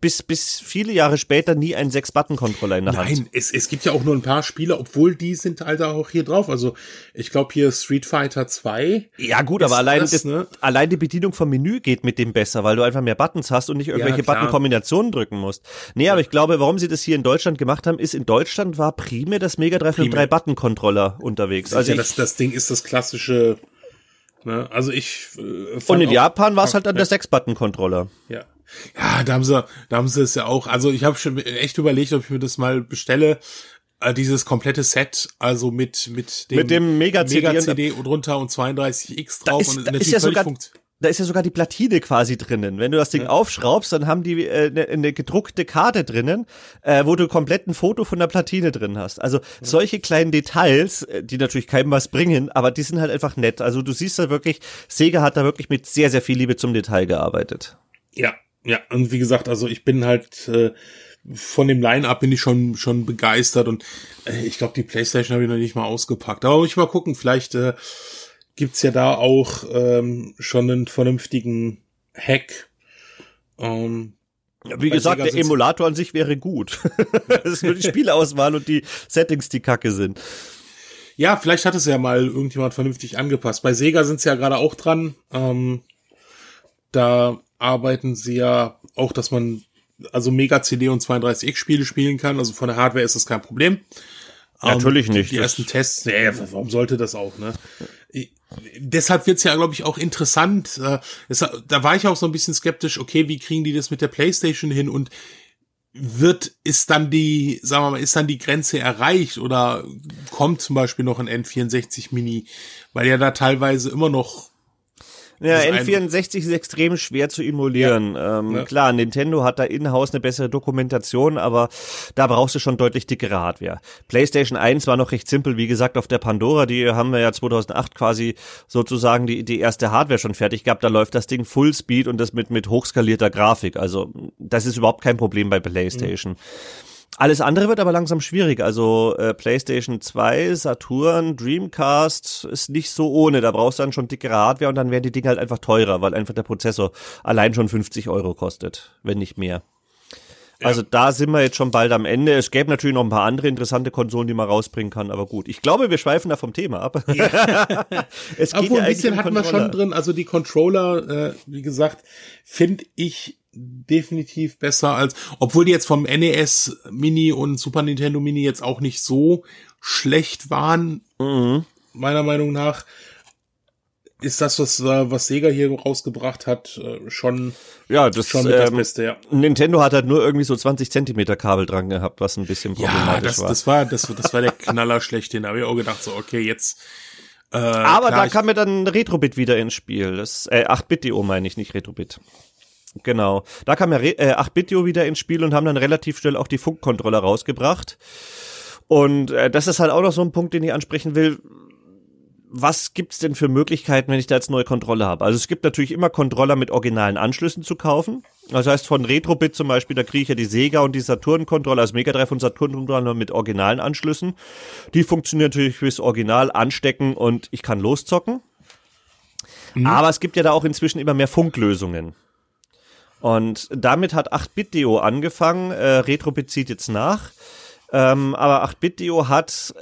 bis, bis viele Jahre später nie einen Sechs-Button-Controller in der Nein, Hand. Nein, es, es gibt ja auch nur ein paar Spiele, obwohl die sind halt auch hier drauf. Also ich glaube hier Street Fighter 2. Ja gut, aber allein, das, das, ne? allein die Bedienung vom Menü geht mit dem besser, weil du einfach mehr Buttons hast und nicht irgendwelche ja, Button-Kombinationen drücken musst. Nee, ja. aber ich glaube, warum sie das hier in Deutschland gemacht haben, ist, in Deutschland war primär das Mega Drive mit drei Button-Controller unterwegs. Also ja, das, das Ding ist das klassische Ne? Also ich. Äh, und in Japan war es halt dann der Sechs-Button-Controller. Ja. Ja, da haben sie, da haben sie es ja auch. Also ich habe schon echt überlegt, ob ich mir das mal bestelle. Äh, dieses komplette Set, also mit mit dem, mit dem Mega CD, Mega CD und drunter und 32X drauf ist, und natürlich ja sogar, da ist ja sogar die Platine quasi drinnen. Wenn du das Ding ja. aufschraubst, dann haben die äh, eine, eine gedruckte Karte drinnen, äh, wo du komplett ein Foto von der Platine drin hast. Also ja. solche kleinen Details, äh, die natürlich keinem was bringen, aber die sind halt einfach nett. Also du siehst da wirklich, Sega hat da wirklich mit sehr, sehr viel Liebe zum Detail gearbeitet. Ja, ja, und wie gesagt, also ich bin halt äh, von dem Line-Up bin ich schon schon begeistert und äh, ich glaube, die PlayStation habe ich noch nicht mal ausgepackt. Aber ich mal gucken, vielleicht äh, gibt's ja da auch ähm, schon einen vernünftigen Hack. Ähm, ja, wie gesagt, der Emulator an sich wäre gut. das ist nur die Spielauswahl und die Settings, die kacke sind. Ja, vielleicht hat es ja mal irgendjemand vernünftig angepasst. Bei Sega sind sie ja gerade auch dran. Ähm, da arbeiten sie ja auch, dass man also Mega CD und 32X Spiele spielen kann. Also von der Hardware ist das kein Problem. Natürlich um, ähm, nicht. Die ersten Tests, nee, warum sollte das auch, ne? Deshalb wird's ja, glaube ich, auch interessant. Äh, da war ich auch so ein bisschen skeptisch, okay, wie kriegen die das mit der Playstation hin und wird, ist dann die, sagen wir mal, ist dann die Grenze erreicht oder kommt zum Beispiel noch ein N64 Mini, weil ja da teilweise immer noch ja, N64 ist extrem schwer zu emulieren. Ja. Ähm, ja. Klar, Nintendo hat da in-house eine bessere Dokumentation, aber da brauchst du schon deutlich dickere Hardware. PlayStation 1 war noch recht simpel, wie gesagt, auf der Pandora, die haben wir ja 2008 quasi sozusagen die, die erste Hardware schon fertig gehabt. Da läuft das Ding Fullspeed und das mit, mit hochskalierter Grafik. Also, das ist überhaupt kein Problem bei PlayStation. Mhm. Alles andere wird aber langsam schwierig. Also äh, PlayStation 2, Saturn, Dreamcast ist nicht so ohne. Da brauchst du dann schon dickere Hardware und dann werden die Dinge halt einfach teurer, weil einfach der Prozessor allein schon 50 Euro kostet, wenn nicht mehr. Also da sind wir jetzt schon bald am Ende. Es gäbe natürlich noch ein paar andere interessante Konsolen, die man rausbringen kann, aber gut. Ich glaube, wir schweifen da vom Thema ab. Ja. es Obwohl, ja ein bisschen hatten wir schon drin. Also die Controller, äh, wie gesagt, finde ich definitiv besser als, obwohl die jetzt vom NES Mini und Super Nintendo Mini jetzt auch nicht so schlecht waren, mhm. meiner Meinung nach ist das, was, was Sega hier rausgebracht hat, äh, schon, ja, das, schon mit ähm, das Beste, ja. Nintendo hat halt nur irgendwie so 20 Zentimeter Kabel dran gehabt, was ein bisschen problematisch ja, das, war. Das war, das, das war der Knaller schlechthin. Da habe ich auch gedacht, so, okay, jetzt, äh, Aber klar, da kam mir dann Retrobit wieder ins Spiel. Das, äh, 8-Bit-DO meine ich, nicht Retrobit. Genau. Da kam ja äh, 8-Bit-DO wieder ins Spiel und haben dann relativ schnell auch die Funkkontroller rausgebracht. Und äh, das ist halt auch noch so ein Punkt, den ich ansprechen will was gibt's denn für Möglichkeiten, wenn ich da jetzt neue Kontrolle habe? Also es gibt natürlich immer Controller mit originalen Anschlüssen zu kaufen. Das heißt, von Retrobit zum Beispiel, da kriege ich ja die Sega und die Saturn-Controller, also Mega Drive und Saturn-Controller mit originalen Anschlüssen. Die funktionieren natürlich fürs Original anstecken und ich kann loszocken. Mhm. Aber es gibt ja da auch inzwischen immer mehr Funklösungen. Und damit hat 8-Bit-Deo angefangen, äh, Retrobit zieht jetzt nach. Ähm, aber 8-Bit-Deo hat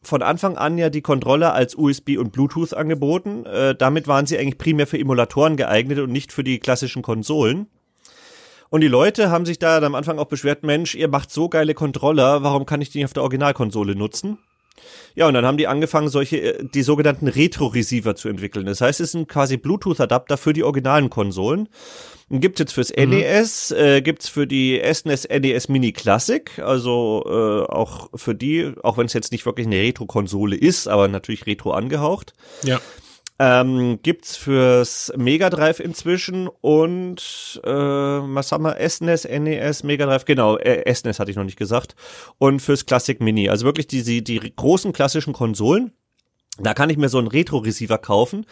von Anfang an ja die Controller als USB und Bluetooth angeboten. Äh, damit waren sie eigentlich primär für Emulatoren geeignet und nicht für die klassischen Konsolen. Und die Leute haben sich da am Anfang auch beschwert, Mensch, ihr macht so geile Controller, warum kann ich die nicht auf der Originalkonsole nutzen? Ja, und dann haben die angefangen, solche, äh, die sogenannten Retro-Receiver zu entwickeln. Das heißt, es sind quasi Bluetooth-Adapter für die originalen Konsolen. Gibt's jetzt fürs mhm. NES, äh, gibt's für die SNES NES Mini Classic, also äh, auch für die, auch wenn es jetzt nicht wirklich eine Retro-Konsole ist, aber natürlich Retro angehaucht. Ja. Ähm, gibt's fürs Mega Drive inzwischen und äh, was haben wir? SNES, NES, Mega Drive, genau, äh, SNES hatte ich noch nicht gesagt. Und fürs Classic Mini. Also wirklich die, die großen klassischen Konsolen. Da kann ich mir so einen Retro-Receiver kaufen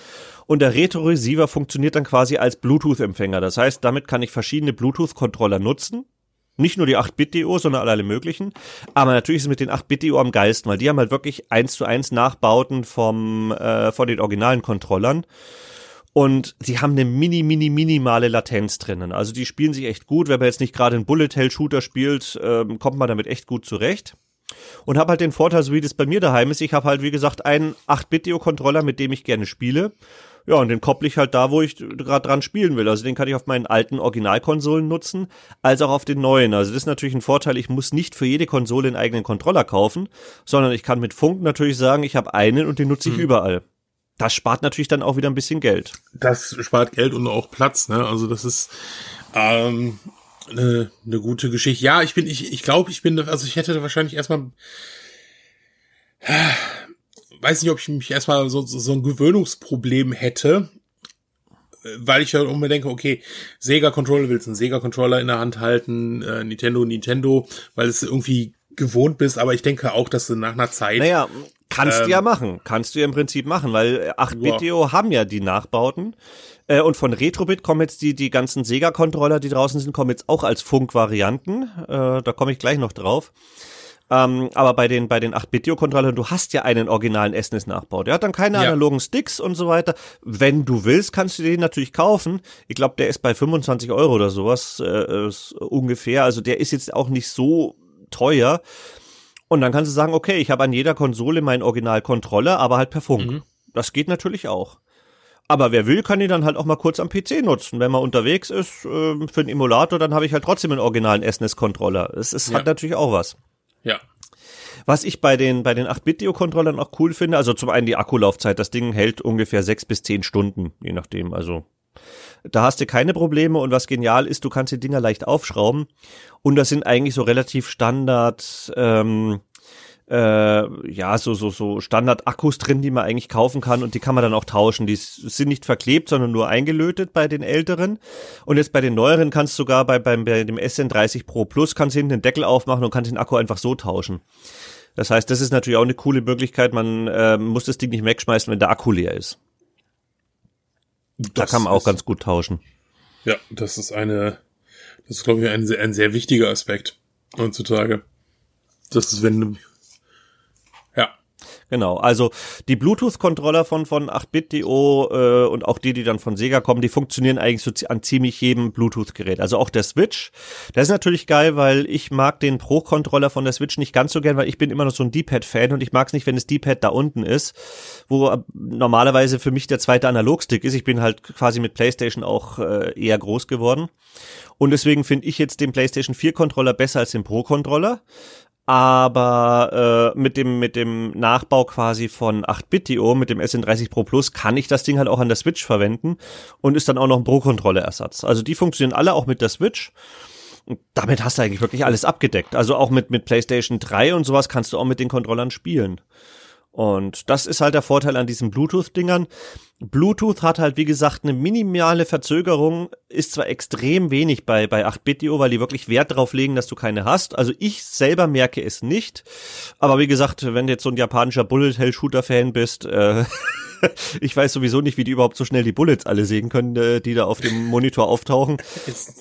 und der Retro-Receiver funktioniert dann quasi als Bluetooth-Empfänger. Das heißt, damit kann ich verschiedene Bluetooth-Controller nutzen. Nicht nur die 8-Bit-DO, sondern alle möglichen. Aber natürlich ist es mit den 8-Bit-DO am geilsten, weil die haben halt wirklich eins zu eins Nachbauten vom, äh, von den originalen Controllern. Und sie haben eine mini, mini, minimale Latenz drinnen. Also die spielen sich echt gut. Wenn man jetzt nicht gerade einen Bullet-Hell-Shooter spielt, ähm, kommt man damit echt gut zurecht und habe halt den Vorteil, so wie das bei mir daheim ist, ich habe halt wie gesagt einen 8-Bit-Controller, mit dem ich gerne spiele. Ja, und den kopple ich halt da, wo ich gerade dran spielen will. Also den kann ich auf meinen alten Originalkonsolen nutzen, als auch auf den neuen. Also das ist natürlich ein Vorteil, ich muss nicht für jede Konsole einen eigenen Controller kaufen, sondern ich kann mit Funk natürlich sagen, ich habe einen und den nutze ich hm. überall. Das spart natürlich dann auch wieder ein bisschen Geld. Das spart Geld und auch Platz, ne? Also das ist ähm, eine, eine gute Geschichte. Ja, ich bin, ich, ich glaube, ich bin, also ich hätte wahrscheinlich erstmal, weiß nicht, ob ich mich erstmal so, so ein Gewöhnungsproblem hätte, weil ich ja halt immer denke, okay, Sega Controller willst einen Sega Controller in der Hand halten, äh, Nintendo, Nintendo, weil es irgendwie gewohnt bist, aber ich denke auch, dass du nach einer Zeit. Naja, kannst ähm, du ja ähm, machen. Kannst du ja im Prinzip machen, weil 8-Bit-Deo haben ja die Nachbauten. Äh, und von Retrobit kommen jetzt die, die ganzen Sega-Controller, die draußen sind, kommen jetzt auch als Funk-Varianten. Äh, da komme ich gleich noch drauf. Ähm, aber bei den, bei den 8-Bit-Controllern, du hast ja einen originalen SNES-Nachbau. Der hat dann keine ja. analogen Sticks und so weiter. Wenn du willst, kannst du den natürlich kaufen. Ich glaube, der ist bei 25 Euro oder sowas äh, ungefähr. Also der ist jetzt auch nicht so teuer. Und dann kannst du sagen, okay, ich habe an jeder Konsole meinen Original-Controller, aber halt per Funk. Mhm. Das geht natürlich auch. Aber wer will, kann ihn dann halt auch mal kurz am PC nutzen. Wenn man unterwegs ist äh, für einen Emulator, dann habe ich halt trotzdem einen originalen SNES-Controller. Es ist, ja. hat natürlich auch was. Ja. Was ich bei den, bei den 8-Bit-Controllern auch cool finde, also zum einen die Akkulaufzeit. Das Ding hält ungefähr sechs bis zehn Stunden, je nachdem. Also da hast du keine Probleme und was genial ist, du kannst die Dinger leicht aufschrauben und das sind eigentlich so relativ Standard ähm, äh, ja, so, so, so Standard-Akkus drin, die man eigentlich kaufen kann und die kann man dann auch tauschen. Die sind nicht verklebt, sondern nur eingelötet bei den älteren. Und jetzt bei den neueren kannst du sogar bei, beim, bei dem SN30 Pro Plus kannst du hinten den Deckel aufmachen und kannst den Akku einfach so tauschen. Das heißt, das ist natürlich auch eine coole Möglichkeit. Man äh, muss das Ding nicht wegschmeißen, wenn der Akku leer ist. Das da kann man auch ganz gut tauschen. Ja, das ist eine, das ist glaube ich ein, ein sehr wichtiger Aspekt heutzutage. Das ist, wenn Genau, also die Bluetooth-Controller von, von 8-Bit.io äh, und auch die, die dann von Sega kommen, die funktionieren eigentlich so an ziemlich jedem Bluetooth-Gerät. Also auch der Switch. Das ist natürlich geil, weil ich mag den Pro-Controller von der Switch nicht ganz so gern, weil ich bin immer noch so ein D-Pad-Fan und ich mag es nicht, wenn das D-Pad da unten ist, wo äh, normalerweise für mich der zweite Analogstick ist. Ich bin halt quasi mit PlayStation auch äh, eher groß geworden. Und deswegen finde ich jetzt den PlayStation 4 Controller besser als den Pro Controller aber äh, mit dem mit dem Nachbau quasi von 8-Bit.io mit dem SN30 Pro Plus kann ich das Ding halt auch an der Switch verwenden und ist dann auch noch ein Pro-Controller-Ersatz. Also die funktionieren alle auch mit der Switch. Und damit hast du eigentlich wirklich alles abgedeckt. Also auch mit mit PlayStation 3 und sowas kannst du auch mit den Controllern spielen. Und das ist halt der Vorteil an diesen Bluetooth-Dingern. Bluetooth hat halt, wie gesagt, eine minimale Verzögerung, ist zwar extrem wenig bei, bei 8-Bit.io, weil die wirklich Wert drauf legen, dass du keine hast. Also ich selber merke es nicht. Aber wie gesagt, wenn du jetzt so ein japanischer Bullet-Hell-Shooter-Fan bist, äh, ich weiß sowieso nicht, wie die überhaupt so schnell die Bullets alle sehen können, äh, die da auf dem Monitor auftauchen.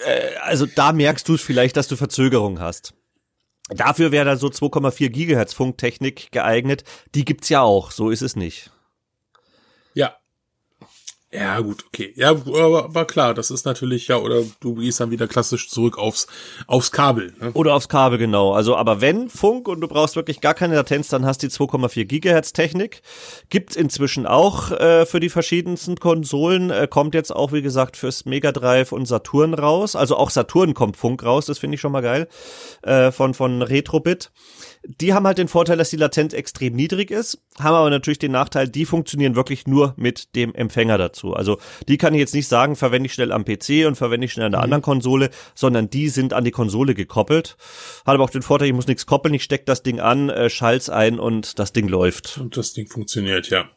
Äh, also da merkst du es vielleicht, dass du Verzögerung hast. Dafür wäre dann so 2,4 Gigahertz Funktechnik geeignet. Die gibt's ja auch, so ist es nicht. Ja, gut, okay. Ja, aber, aber klar, das ist natürlich, ja, oder du gehst dann wieder klassisch zurück aufs, aufs Kabel. Ne? Oder aufs Kabel, genau. Also, aber wenn Funk und du brauchst wirklich gar keine Latenz, dann hast du die 2,4 Gigahertz Technik. Gibt's inzwischen auch äh, für die verschiedensten Konsolen. Äh, kommt jetzt auch, wie gesagt, fürs Mega Drive und Saturn raus. Also auch Saturn kommt Funk raus, das finde ich schon mal geil. Äh, von, von Retrobit. Die haben halt den Vorteil, dass die Latenz extrem niedrig ist, haben aber natürlich den Nachteil, die funktionieren wirklich nur mit dem Empfänger dazu. Also die kann ich jetzt nicht sagen, verwende ich schnell am PC und verwende ich schnell an der mhm. anderen Konsole, sondern die sind an die Konsole gekoppelt. Hat aber auch den Vorteil, ich muss nichts koppeln, ich stecke das Ding an, äh, schall's ein und das Ding läuft. Und das Ding funktioniert, ja.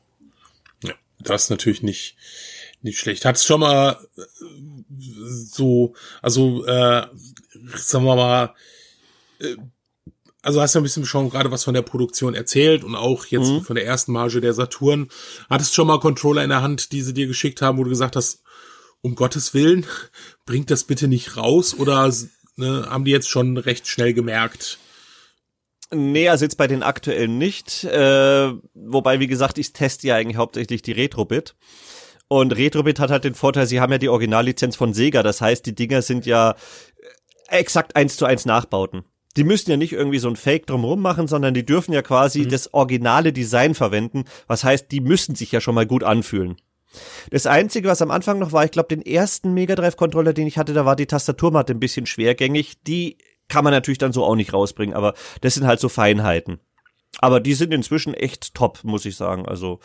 Ja, das ist natürlich nicht, nicht schlecht. Hat's schon mal äh, so, also äh, sagen wir mal, äh, also hast du ein bisschen schon gerade was von der Produktion erzählt und auch jetzt mhm. von der ersten Marge der Saturn. Hattest schon mal Controller in der Hand, die sie dir geschickt haben, wo du gesagt hast, um Gottes Willen, bringt das bitte nicht raus oder ne, haben die jetzt schon recht schnell gemerkt? Nee, also jetzt bei den aktuellen nicht. Äh, wobei, wie gesagt, ich teste ja eigentlich hauptsächlich die Retrobit. Und Retrobit hat halt den Vorteil, sie haben ja die Originallizenz von Sega. Das heißt, die Dinger sind ja exakt eins zu eins Nachbauten die müssen ja nicht irgendwie so ein Fake drumherum machen, sondern die dürfen ja quasi mhm. das originale Design verwenden. Was heißt, die müssen sich ja schon mal gut anfühlen. Das Einzige, was am Anfang noch war, ich glaube, den ersten Mega Drive Controller, den ich hatte, da war die Tastaturmatte ein bisschen schwergängig. Die kann man natürlich dann so auch nicht rausbringen, aber das sind halt so Feinheiten. Aber die sind inzwischen echt top, muss ich sagen. Also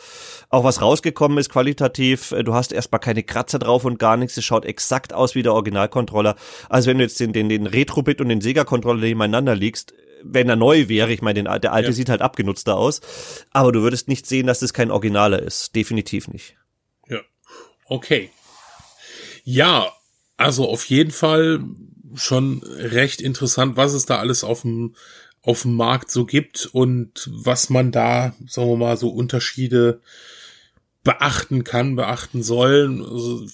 auch was rausgekommen ist qualitativ. Äh, du hast erstmal keine Kratzer drauf und gar nichts. Es schaut exakt aus wie der Originalcontroller. Also wenn du jetzt den, den, den Retrobit und den Sega-Controller nebeneinander liegst, wenn er neu wäre, ich meine, der alte ja. sieht halt abgenutzter aus, aber du würdest nicht sehen, dass das kein Originaler ist. Definitiv nicht. Ja. Okay. Ja, also auf jeden Fall schon recht interessant, was es da alles auf dem auf dem Markt so gibt und was man da, sagen wir mal, so Unterschiede beachten kann, beachten soll. Also,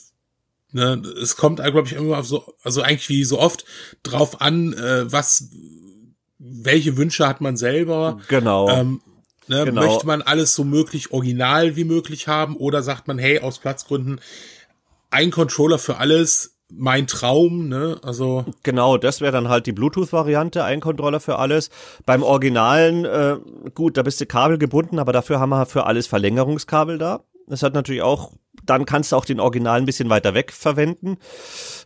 ne, es kommt, glaube ich, immer so, also eigentlich wie so oft drauf an, äh, was, welche Wünsche hat man selber. Genau. Ähm, ne, genau. Möchte man alles so möglich original wie möglich haben oder sagt man, hey, aus Platzgründen ein Controller für alles, mein Traum, ne? Also genau, das wäre dann halt die Bluetooth-Variante, ein Controller für alles. Beim Originalen, äh, gut, da bist du kabelgebunden, aber dafür haben wir für alles Verlängerungskabel da. Das hat natürlich auch, dann kannst du auch den Original ein bisschen weiter weg verwenden.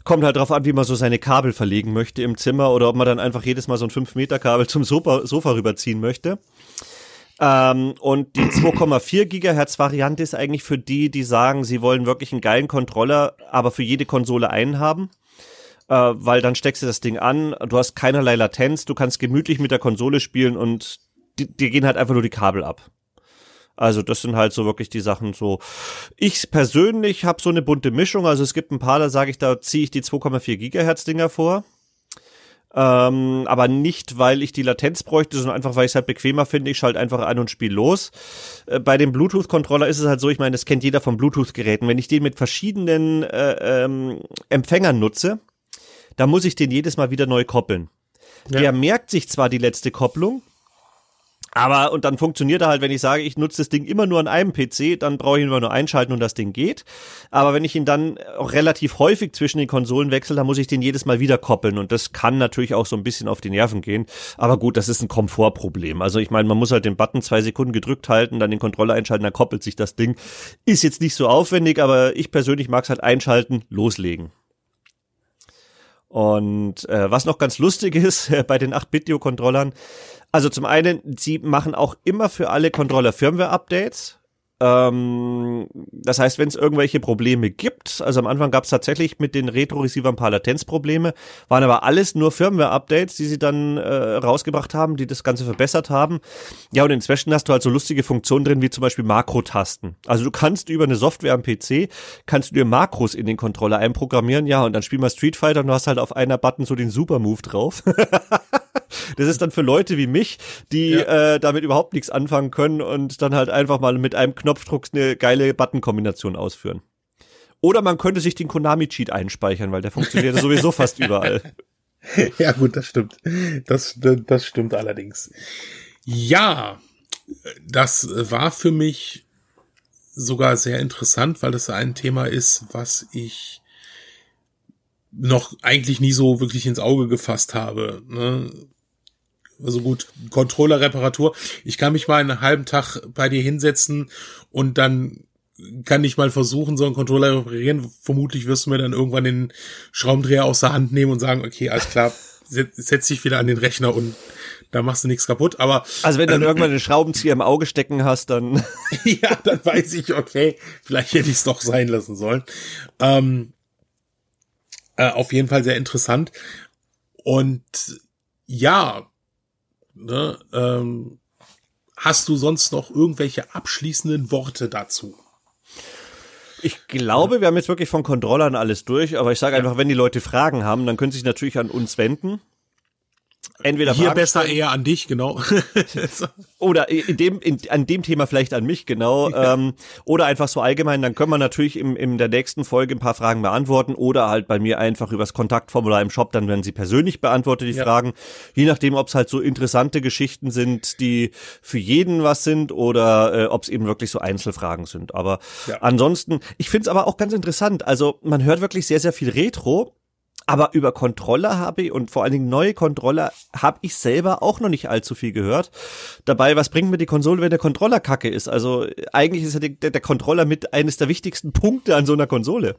Kommt halt drauf an, wie man so seine Kabel verlegen möchte im Zimmer oder ob man dann einfach jedes Mal so ein 5 Meter Kabel zum Sofa, Sofa rüberziehen möchte. Ähm, und die 2,4 Gigahertz Variante ist eigentlich für die, die sagen, sie wollen wirklich einen geilen Controller, aber für jede Konsole einen haben. Äh, weil dann steckst du das Ding an, du hast keinerlei Latenz, du kannst gemütlich mit der Konsole spielen und dir gehen halt einfach nur die Kabel ab. Also das sind halt so wirklich die Sachen so. Ich persönlich habe so eine bunte Mischung. Also es gibt ein paar, da sage ich, da ziehe ich die 2,4 Gigahertz Dinger vor. Ähm, aber nicht, weil ich die Latenz bräuchte, sondern einfach, weil ich es halt bequemer finde. Ich schalte einfach an und spiele los. Äh, bei dem Bluetooth-Controller ist es halt so, ich meine, das kennt jeder von Bluetooth-Geräten. Wenn ich den mit verschiedenen äh, ähm, Empfängern nutze, dann muss ich den jedes Mal wieder neu koppeln. Ja. Der merkt sich zwar die letzte Kopplung, Aber und dann funktioniert er halt, wenn ich sage, ich nutze das Ding immer nur an einem PC, dann brauche ich ihn immer nur einschalten und das Ding geht. Aber wenn ich ihn dann auch relativ häufig zwischen den Konsolen wechsle, dann muss ich den jedes Mal wieder koppeln und das kann natürlich auch so ein bisschen auf die Nerven gehen. Aber gut, das ist ein Komfortproblem. Also ich meine, man muss halt den Button zwei Sekunden gedrückt halten, dann den Controller einschalten, dann koppelt sich das Ding. Ist jetzt nicht so aufwendig, aber ich persönlich mag es halt einschalten, loslegen. Und äh, was noch ganz lustig ist äh, bei den 8-Bit-Controllern, also zum einen, sie machen auch immer für alle Controller Firmware-Updates. Ähm, das heißt, wenn es irgendwelche Probleme gibt, also am Anfang gab es tatsächlich mit den Retro-Receiver ein paar Latenzprobleme, waren aber alles nur Firmware-Updates, die sie dann äh, rausgebracht haben, die das Ganze verbessert haben. Ja, und inzwischen hast du halt so lustige Funktionen drin, wie zum Beispiel Makrotasten. Also du kannst über eine Software am PC, kannst du dir Makros in den Controller einprogrammieren, ja, und dann spiel mal Street Fighter und du hast halt auf einer Button so den Super-Move drauf. Das ist dann für Leute wie mich, die ja. äh, damit überhaupt nichts anfangen können und dann halt einfach mal mit einem Knopfdruck eine geile Button-Kombination ausführen. Oder man könnte sich den Konami-Cheat einspeichern, weil der funktioniert sowieso fast überall. Ja, gut, das stimmt. Das, das stimmt allerdings. Ja, das war für mich sogar sehr interessant, weil das ein Thema ist, was ich noch eigentlich nie so wirklich ins Auge gefasst habe. Ne? Also gut, Controller-Reparatur. Ich kann mich mal einen halben Tag bei dir hinsetzen und dann kann ich mal versuchen, so einen Controller reparieren. Vermutlich wirst du mir dann irgendwann den Schraubendreher aus der Hand nehmen und sagen, okay, alles klar, setz dich wieder an den Rechner und da machst du nichts kaputt. Aber also wenn du dann ähm, irgendwann den Schraubenzieher im Auge stecken hast, dann ja, dann weiß ich, okay, vielleicht hätte ich es doch sein lassen sollen. Ähm, äh, auf jeden Fall sehr interessant und ja, Ne, ähm, hast du sonst noch irgendwelche abschließenden Worte dazu? Ich glaube, wir haben jetzt wirklich von Controllern alles durch, aber ich sage einfach, wenn die Leute Fragen haben, dann können sie sich natürlich an uns wenden. Entweder hier besser eher an dich, genau. oder in dem, in, an dem Thema vielleicht an mich, genau. Ja. Ähm, oder einfach so allgemein, dann können wir natürlich im, in der nächsten Folge ein paar Fragen beantworten oder halt bei mir einfach übers Kontaktformular im Shop, dann werden sie persönlich beantwortet, die ja. Fragen. Je nachdem, ob es halt so interessante Geschichten sind, die für jeden was sind oder äh, ob es eben wirklich so Einzelfragen sind. Aber ja. ansonsten, ich finde es aber auch ganz interessant. Also man hört wirklich sehr, sehr viel Retro aber über Controller habe ich und vor allen Dingen neue Controller habe ich selber auch noch nicht allzu viel gehört. Dabei, was bringt mir die Konsole, wenn der Controller kacke ist? Also eigentlich ist ja der, der Controller mit eines der wichtigsten Punkte an so einer Konsole.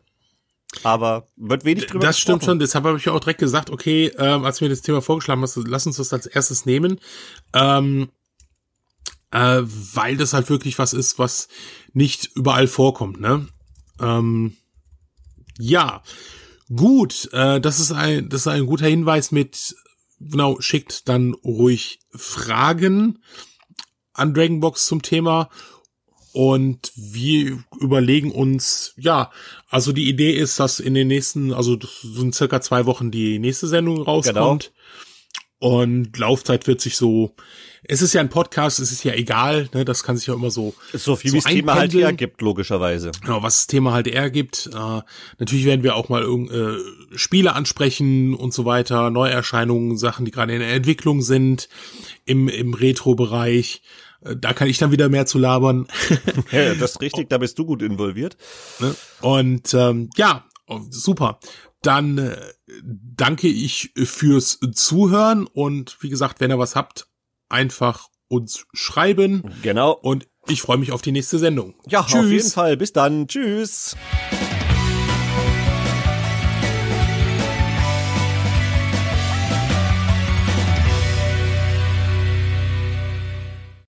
Aber wird wenig drüber Das gesprochen. stimmt schon, deshalb habe ich auch direkt gesagt, okay, ähm, als du mir das Thema vorgeschlagen hast, lass uns das als erstes nehmen. Ähm, äh, weil das halt wirklich was ist, was nicht überall vorkommt, ne? Ähm, ja. Gut, äh, das ist ein, das ist ein guter Hinweis mit, genau, schickt dann ruhig Fragen an Dragonbox zum Thema und wir überlegen uns, ja, also die Idee ist, dass in den nächsten, also so in circa zwei Wochen die nächste Sendung rauskommt. Genau. Und Laufzeit wird sich so es ist ja ein Podcast, es ist ja egal, ne, das kann sich ja immer so so viel so wie das Thema halt ergibt logischerweise. Genau, was das Thema halt ergibt. Äh, natürlich werden wir auch mal äh, Spiele ansprechen und so weiter, Neuerscheinungen, Sachen, die gerade in der Entwicklung sind im im Retro-Bereich. Äh, da kann ich dann wieder mehr zu labern. ja, das ist richtig, da bist du gut involviert. Ne? Und ähm, ja, super. Dann äh, danke ich fürs Zuhören und wie gesagt, wenn ihr was habt, einfach uns schreiben. Genau. Und ich freue mich auf die nächste Sendung. Ja, Tschüss. auf jeden Fall. Bis dann. Tschüss.